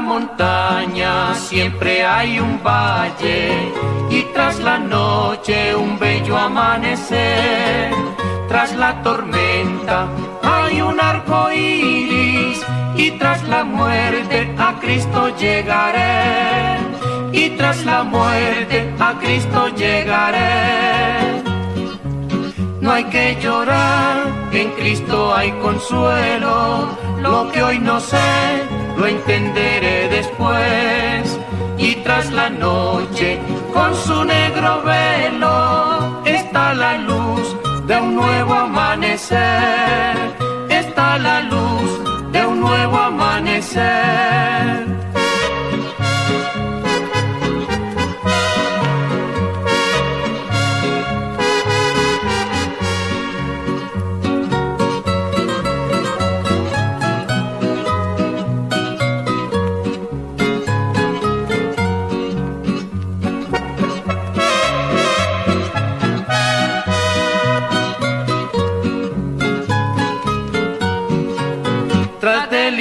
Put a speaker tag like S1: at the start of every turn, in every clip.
S1: montaña siempre hay un valle y tras la noche un bello amanecer. Tras la tormenta hay un arco iris y tras la muerte a Cristo llegaré. Y tras la muerte a Cristo llegaré. No hay que llorar, en Cristo hay consuelo. Lo que hoy no sé, lo entenderé después. Y tras la noche, con su negro velo, está la luz de un nuevo amanecer. Está la luz de un nuevo amanecer.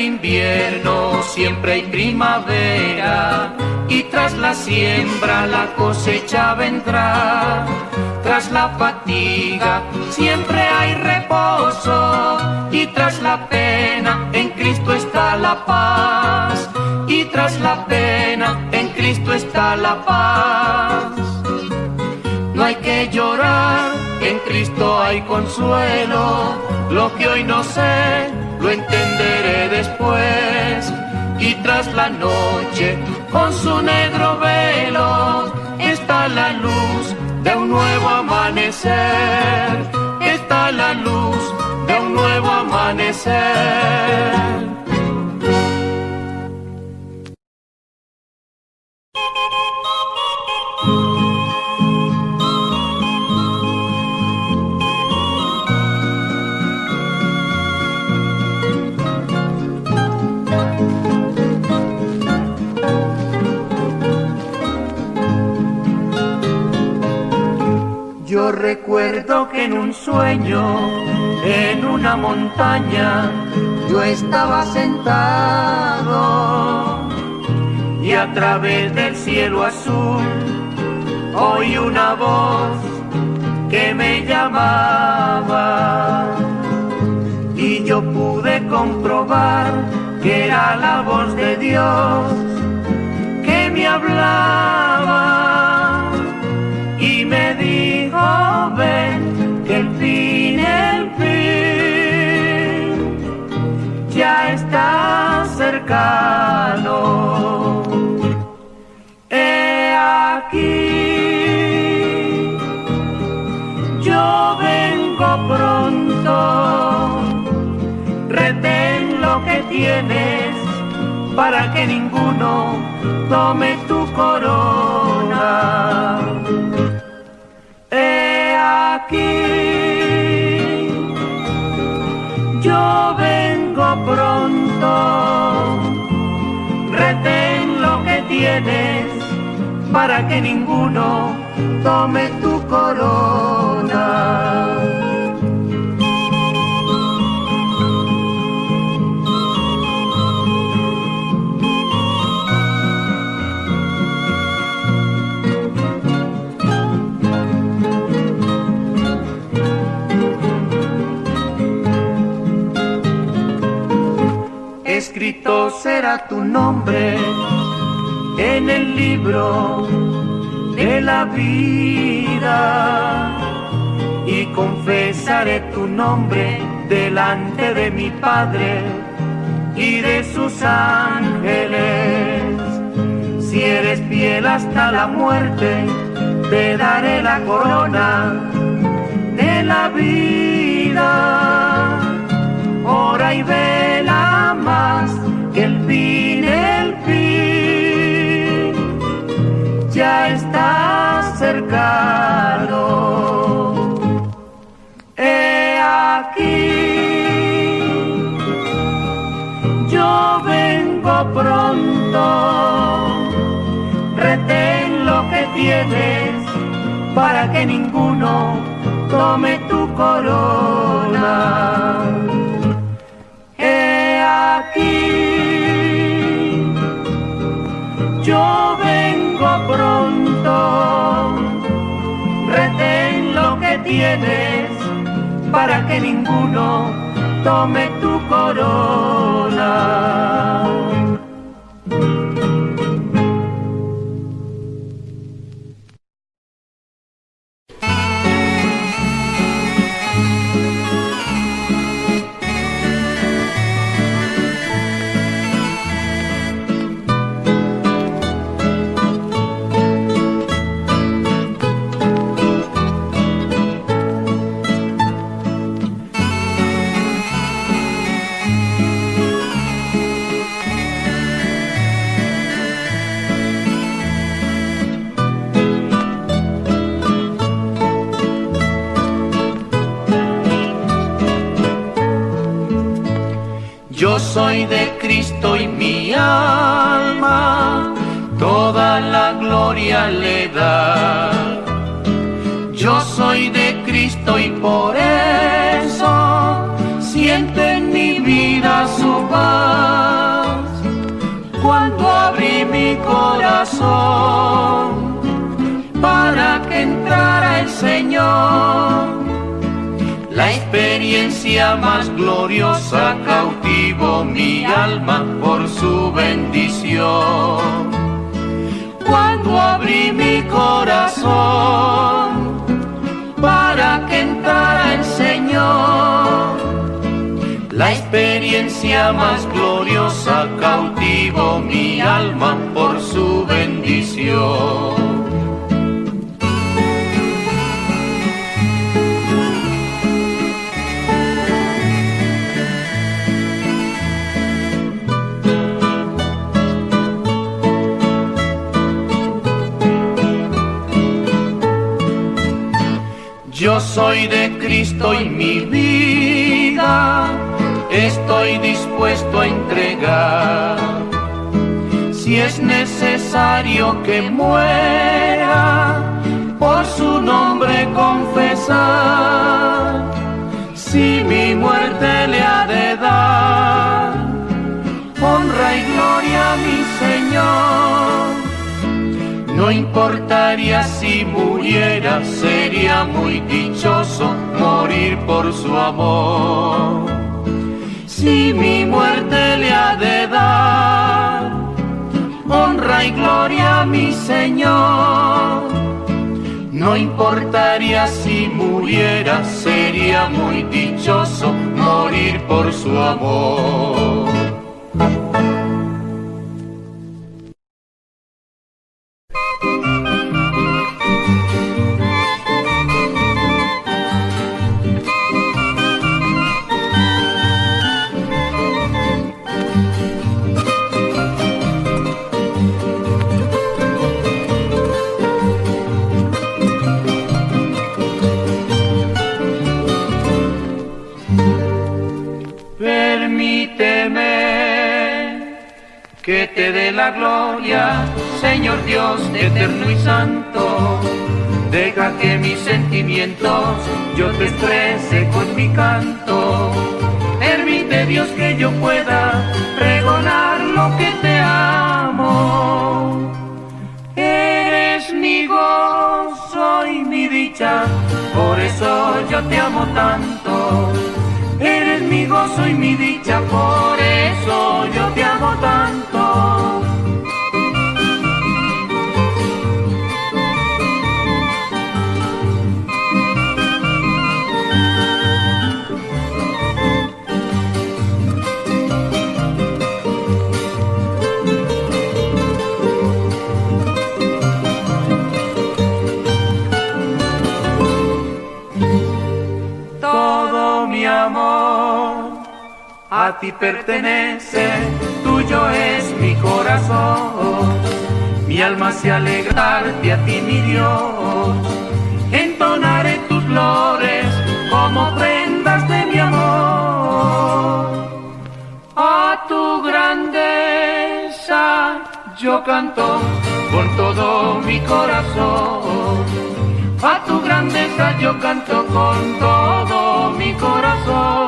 S1: Invierno siempre hay primavera y tras la siembra la cosecha vendrá. Tras la fatiga siempre hay reposo y tras la pena en Cristo está la paz. Y tras la pena en Cristo está la paz. No hay que llorar, en Cristo hay consuelo. Lo que hoy no sé, lo entenderé después. Y tras la noche, con su negro velo, está la luz de un nuevo amanecer. Está la luz de un nuevo amanecer. Recuerdo que en un sueño, en una montaña, yo estaba sentado. Y a través del cielo azul oí una voz que me llamaba. Y yo pude comprobar que era la voz de Dios que me hablaba el fin ya está cercano. He aquí, yo vengo pronto, retén lo que tienes para que ninguno tome tu corona. He aquí, yo vengo pronto, retén lo que tienes para que ninguno tome tu corona. Será tu nombre en el libro de la vida y confesaré tu nombre delante de mi Padre y de sus ángeles. Si eres fiel hasta la muerte, te daré la corona de la vida. Ora y vela más He aquí, yo vengo pronto, retén lo que tienes para que ninguno tome tu corona. He aquí, yo vengo pronto tienes para que ninguno tome tu corona. Yo soy de Cristo y por eso siento en mi vida su paz. Cuando abrí mi corazón para que entrara el Señor la experiencia más gloriosa cautivo mi alma por su bendición. Experiencia más gloriosa cautivo mi alma por su bendición. Yo soy de Cristo y mi vida estoy dispuesto a entregar. Si es necesario que muera, por su nombre confesar. Si mi muerte le ha de dar, honra y gloria a mi Señor no importaría si muriera, sería muy dichoso morir por su amor. Si mi muerte le ha de dar honra y gloria a mi Señor. No importaría si muriera, sería muy dichoso morir por su amor. Que te dé la gloria, Señor Dios eterno y santo. Deja que mis sentimientos yo te exprese con mi canto. Permite Dios que yo pueda pregonar lo que te amo. Eres mi gozo y mi dicha, por eso yo te amo tanto. Eres mi gozo y mi dicha, por eso yo te amo tanto. A ti pertenece, tuyo es mi corazón. Mi alma se alegra de a ti, mi Dios. Entonaré tus flores como prendas de mi amor. A tu grandeza yo canto con todo mi corazón. A tu grandeza yo canto con todo mi corazón.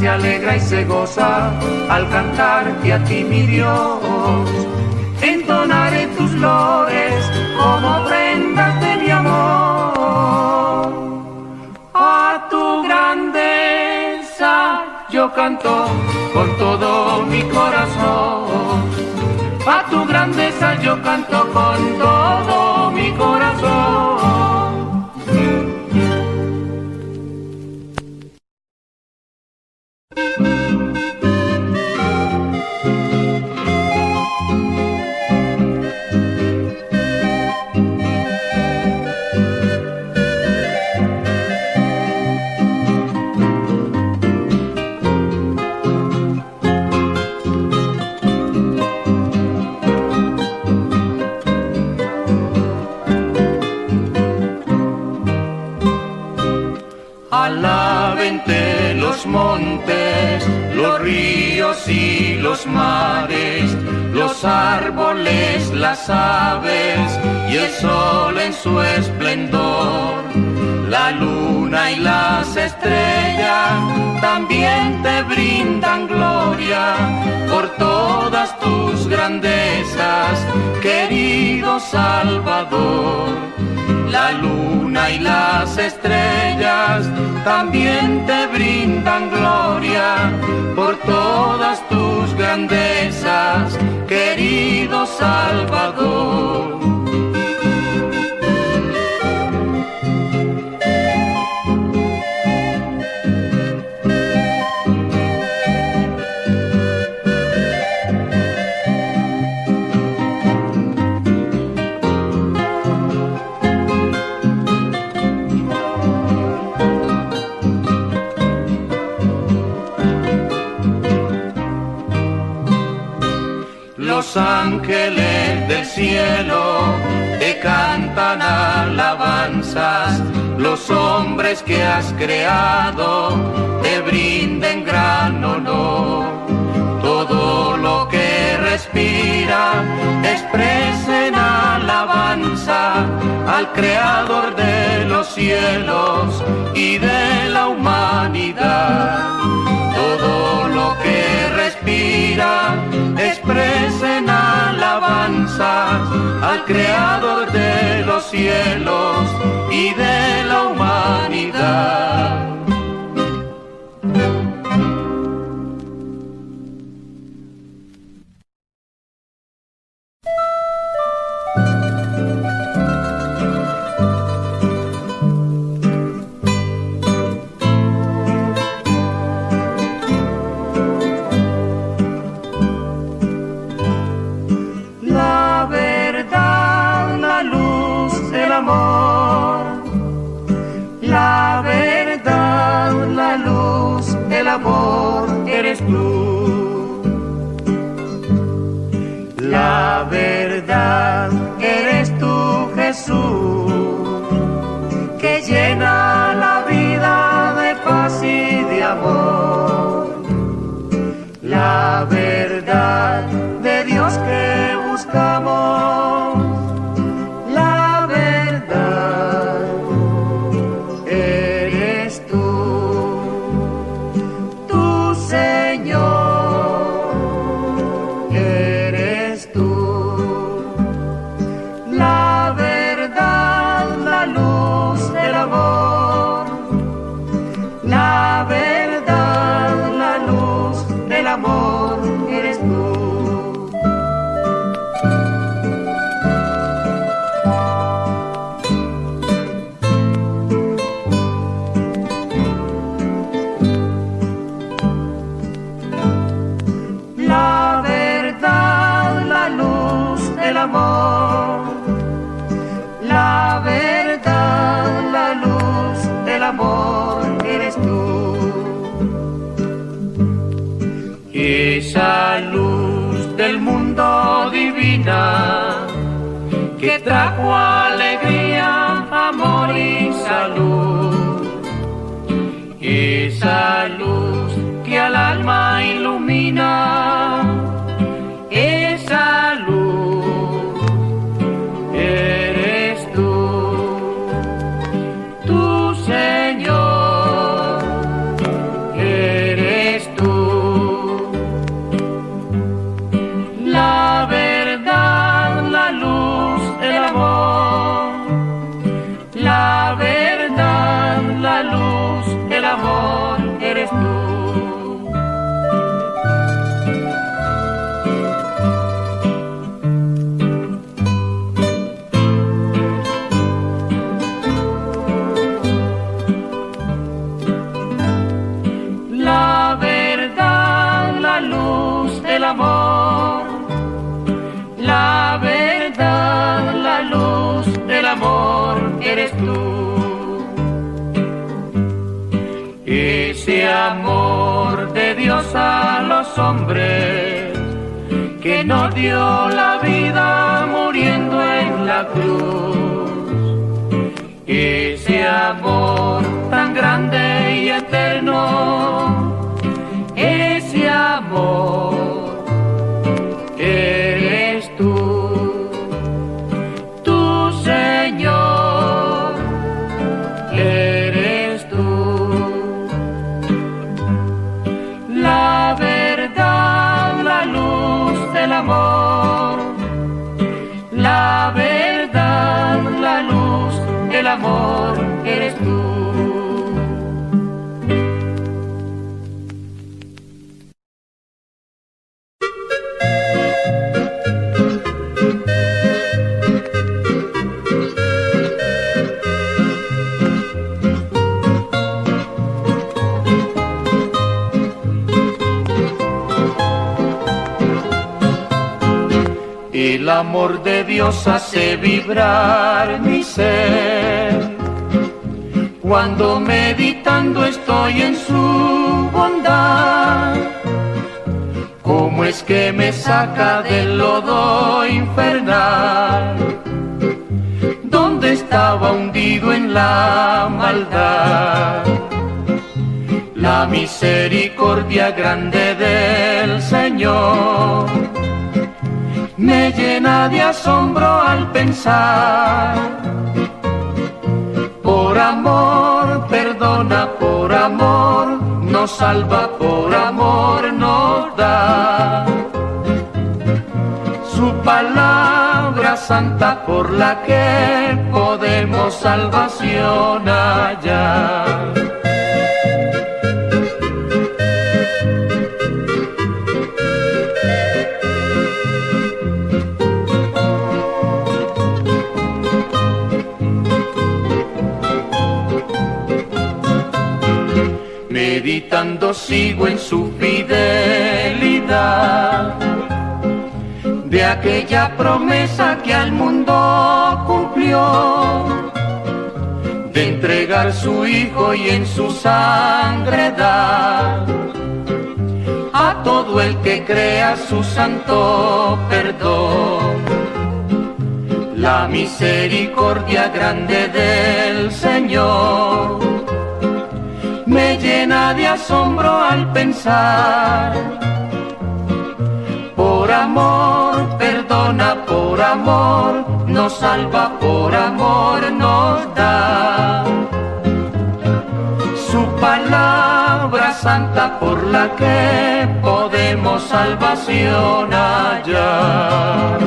S1: Se alegra y se goza al cantarte a ti, mi Dios. Entonaré tus lores como prendas de mi amor. A tu grandeza yo canto con todo mi corazón. A tu grandeza yo canto con todo Alabente los montes, los ríos y los mares, los árboles, las aves y el sol en su esplendor. La luna y las estrellas también te brindan gloria por todas tus grandezas, querido Salvador la luna y las estrellas también te brindan gloria por todas tus grandezas, querido Salvador. Los ángeles del cielo te cantan alabanzas, los hombres que has creado te brinden gran honor. Todo lo que respira expresen alabanza al creador de los cielos y de la humanidad. Todo lo que respira expresen al creador de los cielos y de la humanidad. Trajo alegría, amor y salud. Esa luz que al alma ilumina. Amor de Dios a los hombres que nos dio la vida muriendo en la cruz. Ese amor tan grande y eterno, amor de Dios hace vibrar mi ser. Cuando meditando estoy en su bondad, ¿cómo es que me saca del lodo infernal? Donde estaba hundido en la maldad. La misericordia grande del Señor me llena de asombro al pensar. Por amor, perdona, por amor, nos salva, por amor nos da. Su palabra santa por la que podemos salvación hallar. Sigo en su fidelidad, de aquella promesa que al mundo cumplió, de entregar su hijo y en su sangre dar a todo el que crea su santo perdón. La misericordia grande del Señor me llena de asombro al pensar. Por amor, perdona, por amor, nos salva, por amor nos da. Su palabra santa por la que podemos salvación hallar.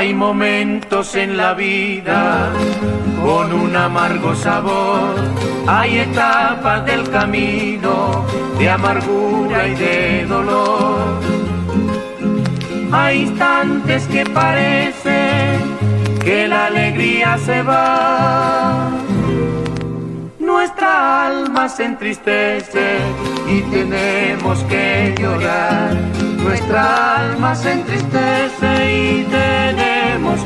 S1: Hay momentos en la vida con un amargo sabor, hay etapas del camino de amargura y de dolor. Hay instantes que parece que la alegría se va. Nuestra alma se entristece y tenemos que llorar. Nuestra alma se entristece y tenemos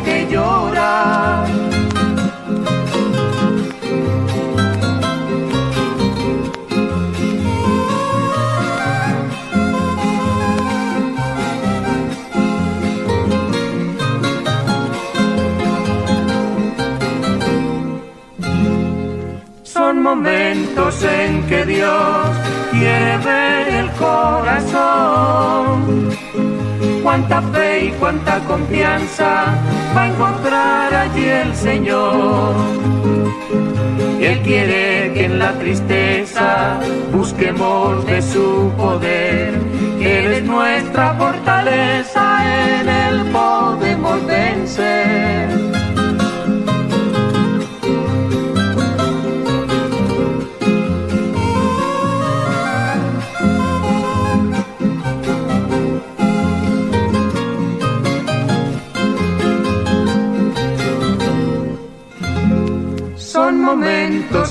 S1: que llorar. Son momentos en que Dios quiere ver el corazón. Cuánta fe y cuánta confianza va a encontrar allí el Señor. Él quiere que en la tristeza busquemos de su poder. Él es nuestra fortaleza, en Él podemos vencer.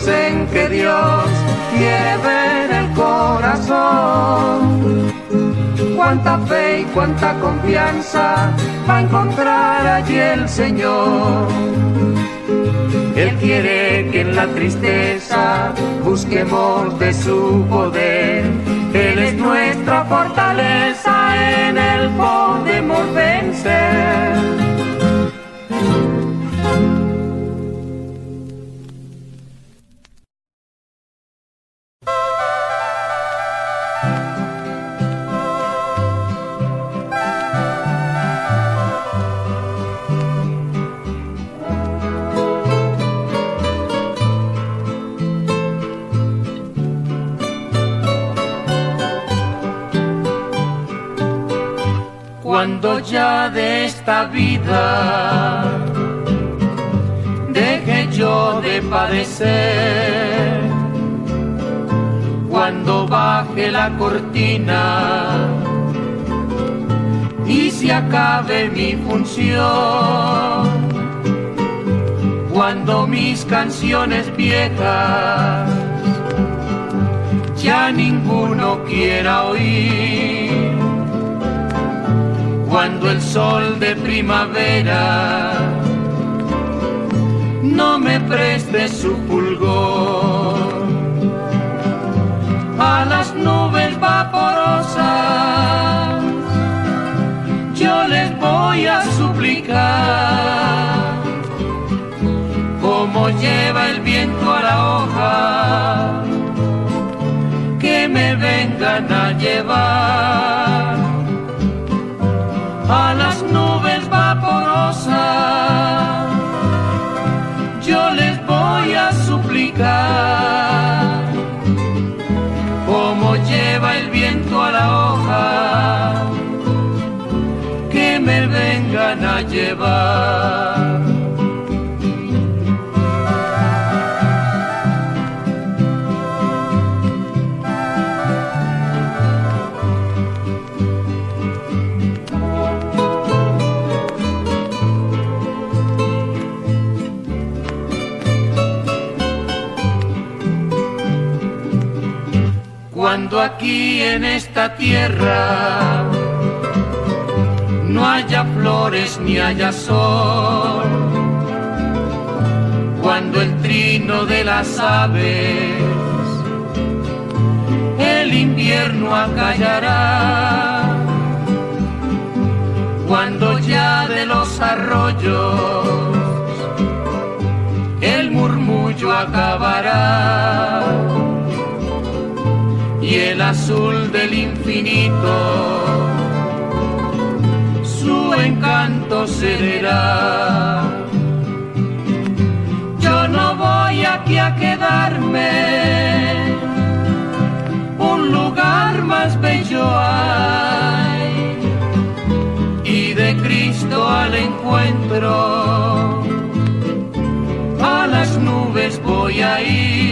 S1: Que Dios quiere ver el corazón. Cuánta fe y cuánta confianza va a encontrar allí el Señor. Él quiere que en la tristeza busquemos de su poder. Él es nuestra fortaleza, en Él podemos vencer. Ya de esta vida. Deje yo de padecer, cuando baje la cortina y se acabe mi función, cuando mis canciones viejas ya ninguno quiera oír cuando el sol de primavera no me preste su fulgor. A las nubes vaporosas yo les voy a suplicar. Como lleva el viento a la hoja que me vengan a llevar Yo les voy a suplicar, como lleva el viento a la hoja, que me vengan a llevar. En esta tierra. No haya flores ni haya sol, cuando el trino de las aves el invierno acallará, cuando ya de los arroyos el murmullo acabará y el azul del infinito. Su encanto cederá. Yo no voy aquí a quedarme, un lugar más bello hay, y de Cristo al encuentro, a las nubes voy a ir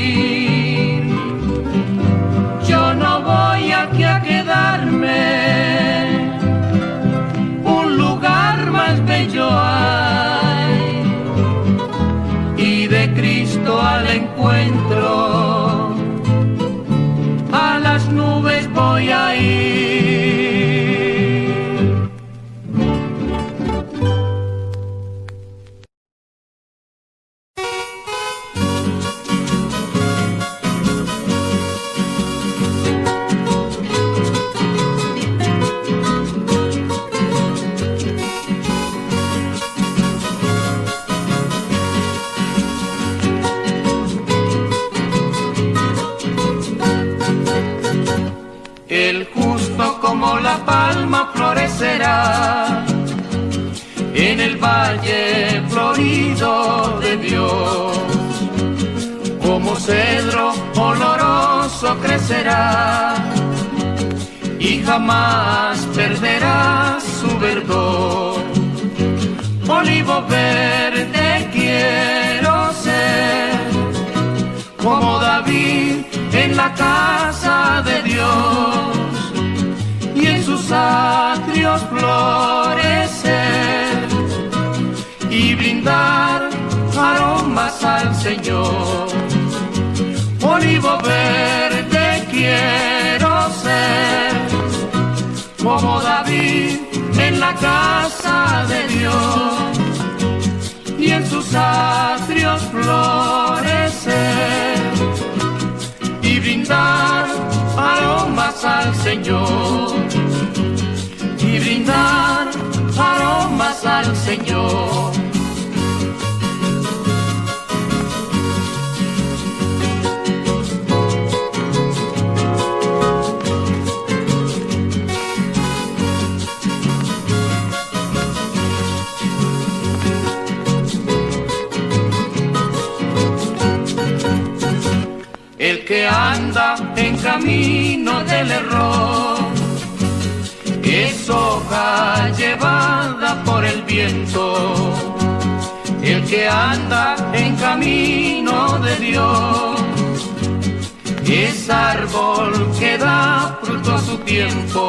S1: florecer y brindar aromas al Señor. olivo verde quiero ser, como David en la casa de Dios y en sus atrios florecer y brindar aromas al Señor brindar aromas al Señor. El que anda en camino del error llevada por el viento. El que anda en camino de Dios es árbol que da fruto a su tiempo.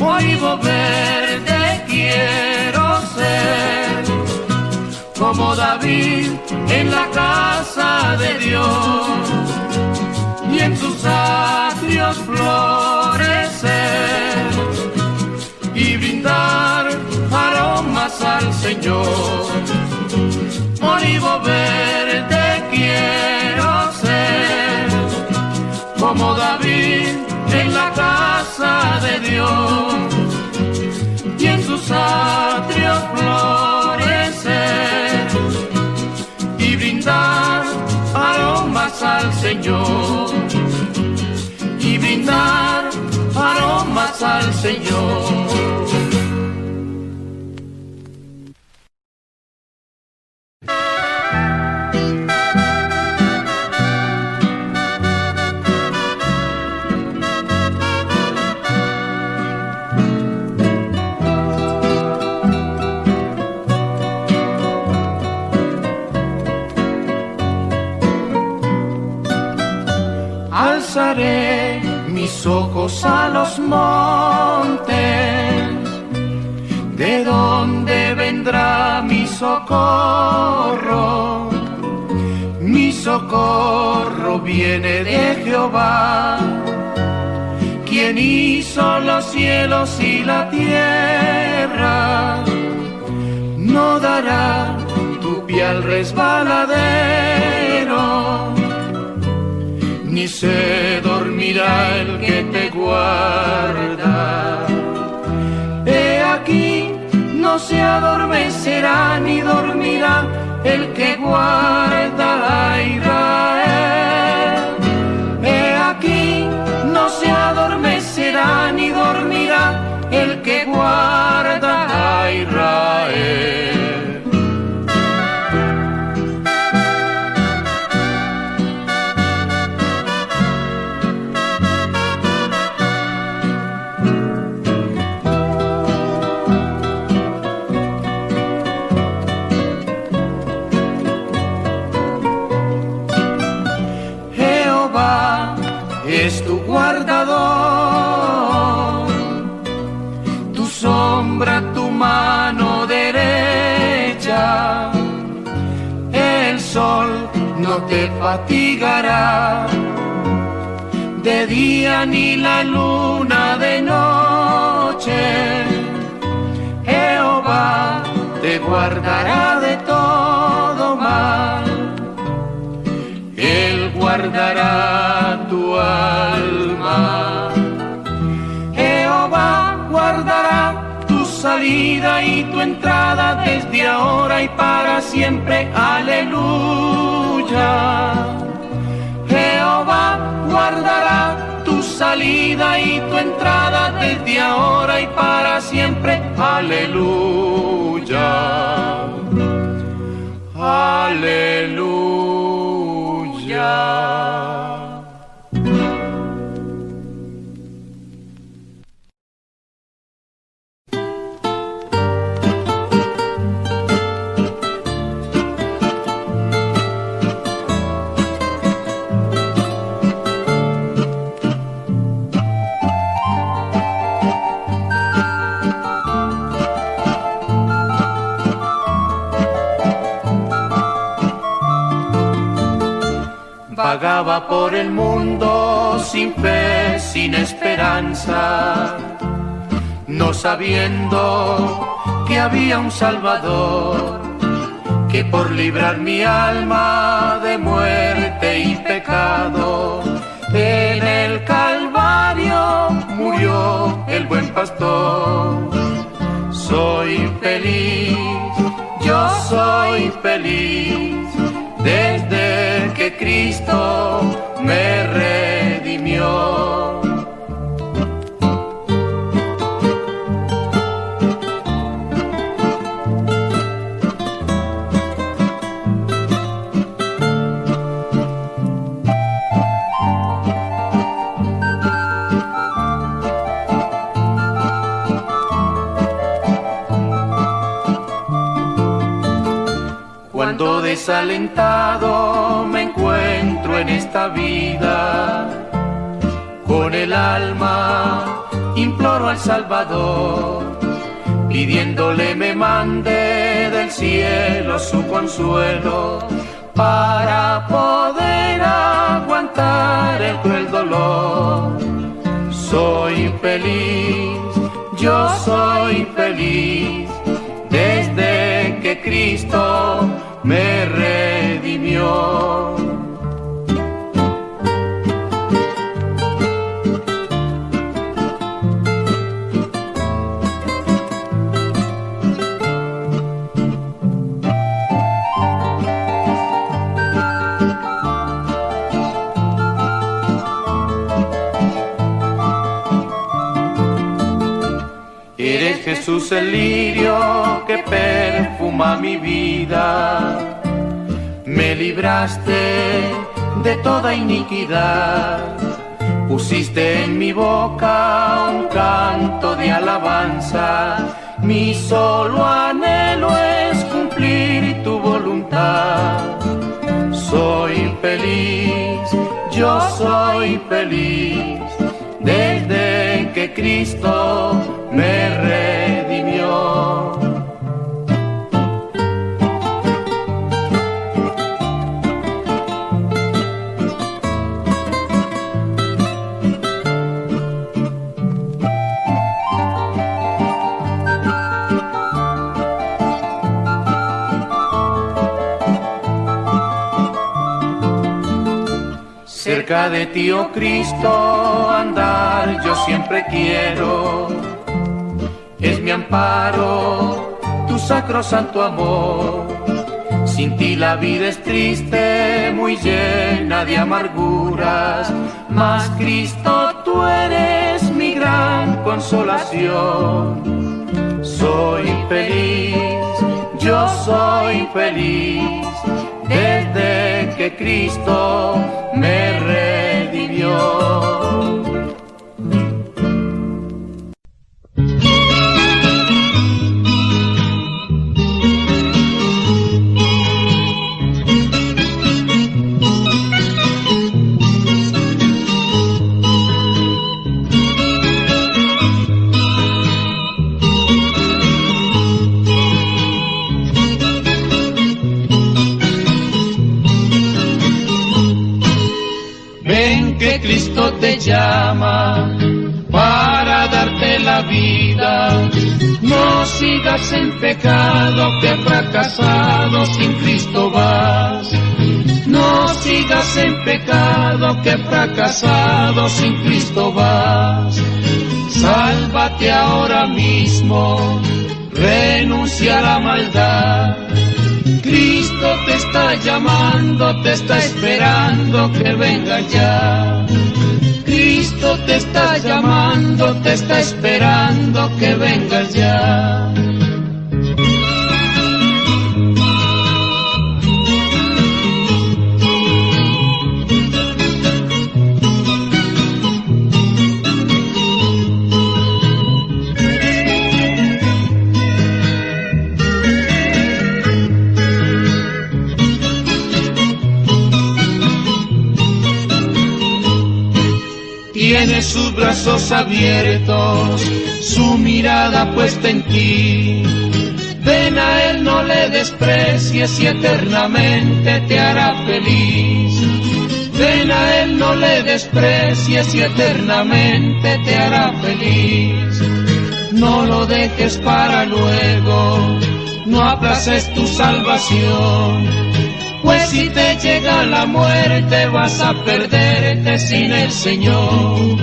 S1: Olivo verde quiero ser, como David en la casa de Dios y en sus atrios florecer Señor. Olivo verde quiero ser, como David en la casa de Dios y en sus atrios florecer y brindar aromas al Señor y brindar aromas al Señor. Ojos a los montes, de donde vendrá mi socorro. Mi socorro viene de Jehová, quien hizo los cielos y la tierra. No dará tu pie al resbaladero ni se dormirá el que te guarda. He aquí, no se adormecerá ni dormirá el que guarda de día ni la luna de noche. Jehová te guardará de todo mal. Él guardará tu alma. Jehová guardará tu salida y tu entrada desde ahora y para siempre. Aleluya. Guardará tu salida y tu entrada desde ahora y para siempre. Aleluya. Mundo sin fe, sin esperanza, no sabiendo que había un Salvador que por librar mi alma de muerte y pecado, en el Calvario murió el buen pastor. Soy feliz, yo soy feliz, desde que Cristo me redimió. Desalentado me encuentro en esta vida. Con el alma imploro al Salvador, pidiéndole me mande del cielo su consuelo para poder aguantar el cruel dolor. Soy feliz, yo soy feliz, desde que Cristo me redimió. Eres Jesús el lirio que perfuma mi vida me libraste de toda iniquidad. Pusiste en mi boca un canto de alabanza, mi solo anhelo es cumplir tu voluntad. Soy feliz, yo soy feliz, desde que Cristo me de ti, oh Cristo, andar yo siempre quiero. Es mi amparo, tu sacro santo amor. Sin ti la vida es triste, muy llena de amarguras. Mas Cristo, tú eres mi gran consolación. Soy feliz, yo soy feliz desde que Cristo me sigas en pecado que fracasado sin Cristo vas. No sigas en pecado que fracasado sin Cristo vas. Sálvate ahora mismo, renuncia a la maldad. Cristo te está llamando, te está esperando que venga ya. Te está llamando, te está esperando que vengas ya. Sus brazos abiertos, su mirada puesta en ti. Ven a él, no le desprecies y eternamente te hará feliz. Ven a Él, no le desprecies y eternamente te hará feliz. No lo dejes para luego, no aplaces tu salvación. Pues si te llega la muerte vas a perderte sin el Señor.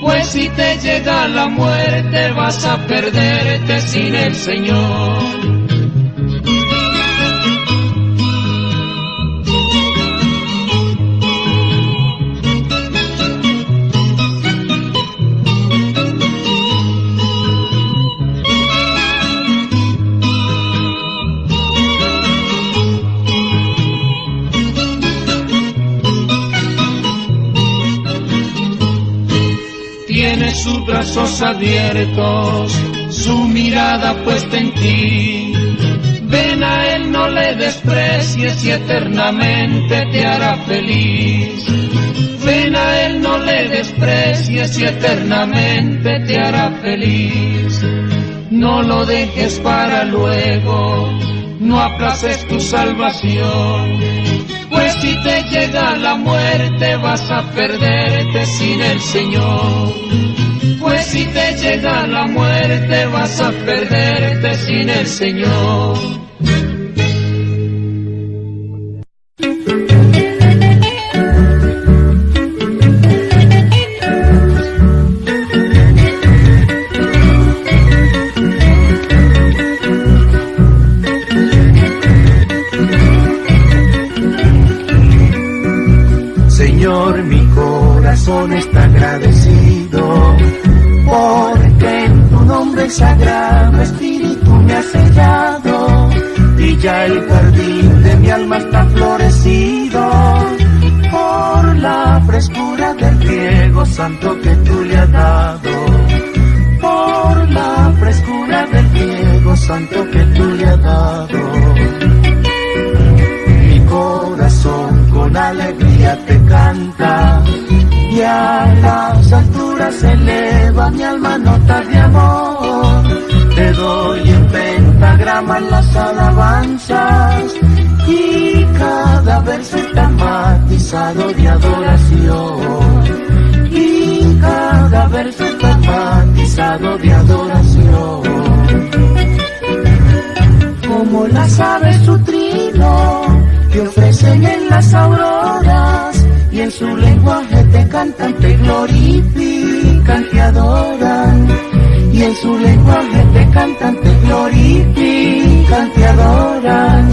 S1: Pues si te llega la muerte vas a perderte sin el Señor. Sus brazos abiertos, su mirada puesta en ti. Ven a Él, no le desprecies y eternamente te hará feliz. Ven a Él, no le desprecies y eternamente te hará feliz. No lo dejes para luego, no aplaces tu salvación. Pues si te llega la muerte vas a perderte sin el Señor pues si te llega la muerte vas a perderte sin el Señor.
S2: Nombre sagrado Espíritu me ha sellado y ya el jardín de mi alma está florecido por la frescura del riego santo que tú le has dado, por la frescura del riego santo que tú le has dado. Mi corazón con alegría te canta y a las alturas eleva mi alma notas de amor. Pentagrama las alabanzas y cada verso está matizado de adoración. Y cada verso está matizado de adoración. Como las aves su trino que ofrecen en las auroras y en su lenguaje te cantan, te glorifican, te adoran. Y en su lenguaje te cantan, te glorifican, te adoran.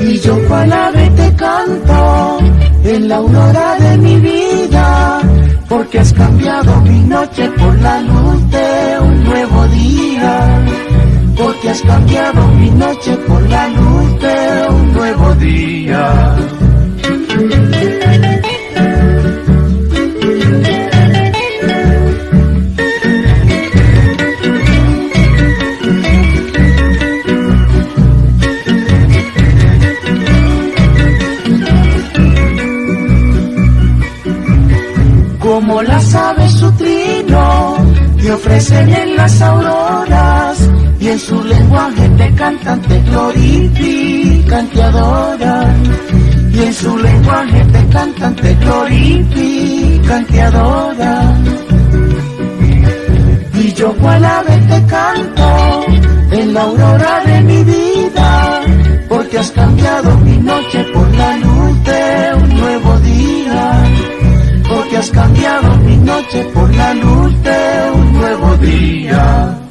S2: Y yo cual ave te canto en la aurora de mi vida, porque has cambiado mi noche por la luz de un nuevo día. Porque has cambiado mi noche por la luz de un nuevo día. Auroras y en su lenguaje te cantan, te glorifican, te y en su lenguaje te cantan, te glorifican, te. Y yo cual ave te canto en la aurora de mi vida, porque has cambiado mi noche por la luz de un nuevo día, porque has cambiado mi noche por la luz de un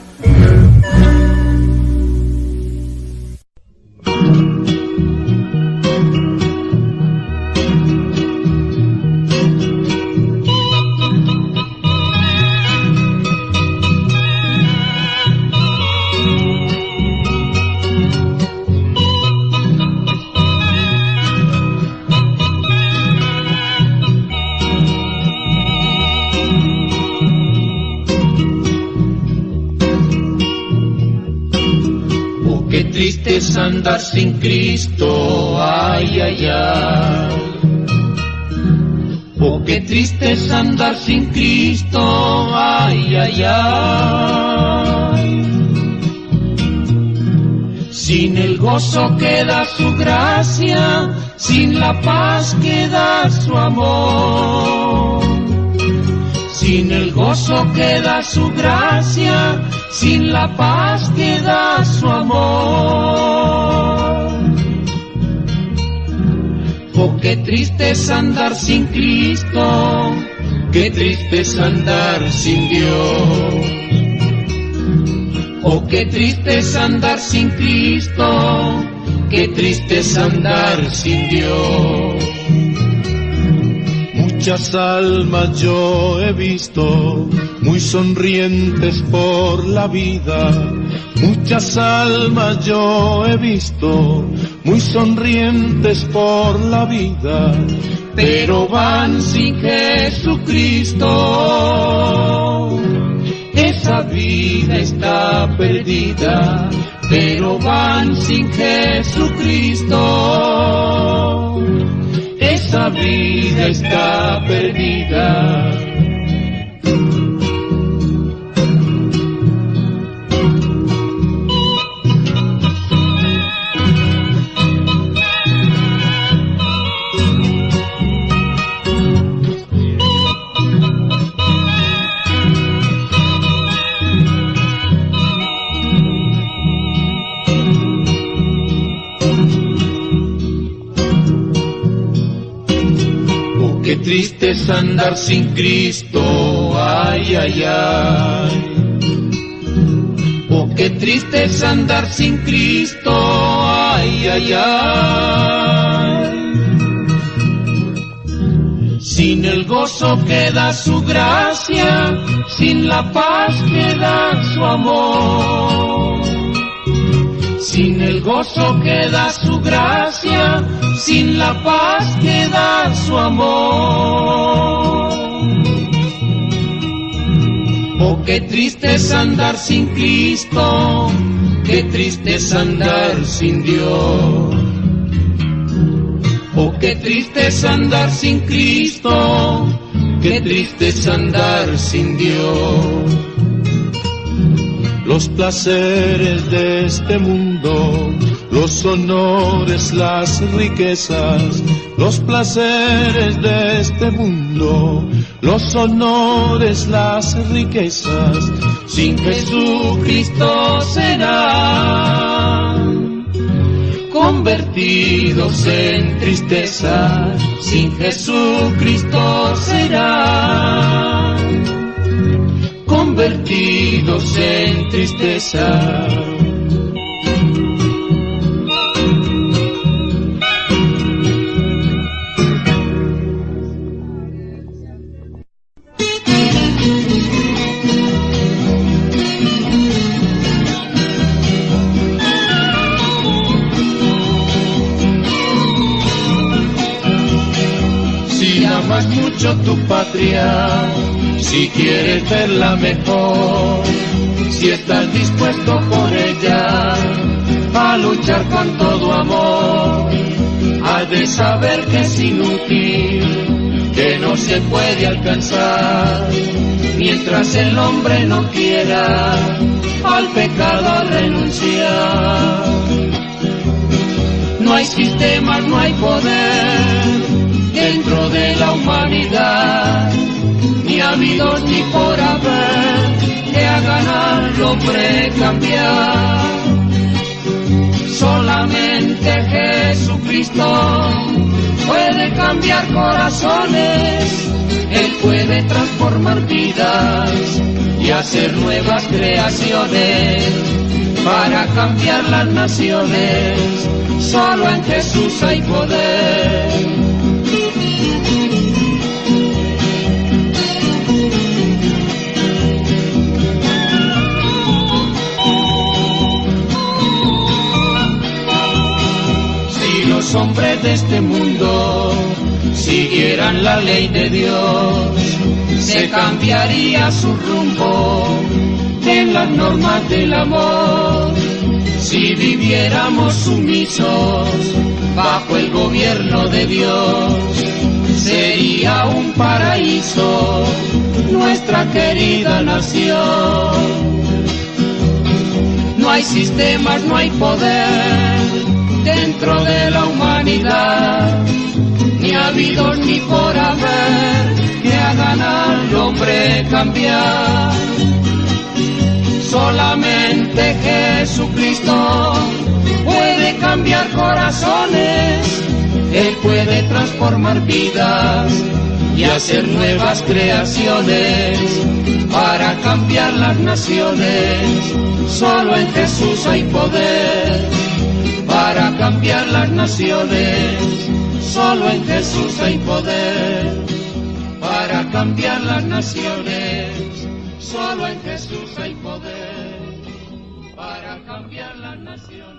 S1: andar sin Cristo, ay, ay, ay. Sin el gozo que da su gracia, sin la paz que da su amor. Sin el gozo que da su gracia, sin la paz que da su amor. Oh, qué triste es andar sin Cristo, qué triste es andar sin Dios. Oh, qué triste es andar sin Cristo, qué triste es andar sin Dios.
S3: Muchas almas yo he visto, muy sonrientes por la vida. Muchas almas yo he visto, muy sonrientes por la vida, pero van sin Jesucristo. Esa vida está perdida, pero van sin Jesucristo. Esa vida está perdida. Triste es andar sin Cristo, ay, ay, ay. Oh, qué triste es andar sin Cristo, ay, ay, ay. Sin el gozo que da su gracia, sin la paz que da su amor. Sin el gozo que da su gracia, sin la paz que da su amor. Oh, qué triste es andar sin Cristo, qué triste es andar sin Dios. Oh, qué triste es andar sin Cristo, qué triste es andar sin Dios. Los placeres de este mundo, los honores, las riquezas, los placeres de este mundo, los honores, las riquezas, sin Jesucristo serán convertidos en tristeza, sin Jesucristo serán convertidos en tristeza. Si amas mucho tu patria, si quieres verla mejor, si estás dispuesto por ella a luchar con todo amor, has de saber que es inútil, que no se puede alcanzar, mientras el hombre no quiera al pecado renunciar. No hay sistemas, no hay poder dentro de la humanidad ni habidos ni por haber que hagan al hombre cambiar. Solamente Jesucristo puede cambiar corazones, Él puede transformar vidas y hacer nuevas creaciones para cambiar las naciones. Solo en Jesús hay poder. Hombres de este mundo siguieran la ley de Dios, se cambiaría su rumbo en las normas del amor. Si viviéramos sumisos bajo el gobierno de Dios, sería un paraíso nuestra querida nación. No hay sistemas, no hay poder dentro de la humanidad, ni habidos ni por haber que hagan al hombre cambiar. Solamente Jesucristo puede cambiar corazones, Él puede transformar vidas y hacer nuevas creaciones para cambiar las naciones. Solo en Jesús hay poder para cambiar las naciones. Solo en Jesús hay poder para cambiar las naciones. Solo en Jesús hay poder para cambiar las naciones.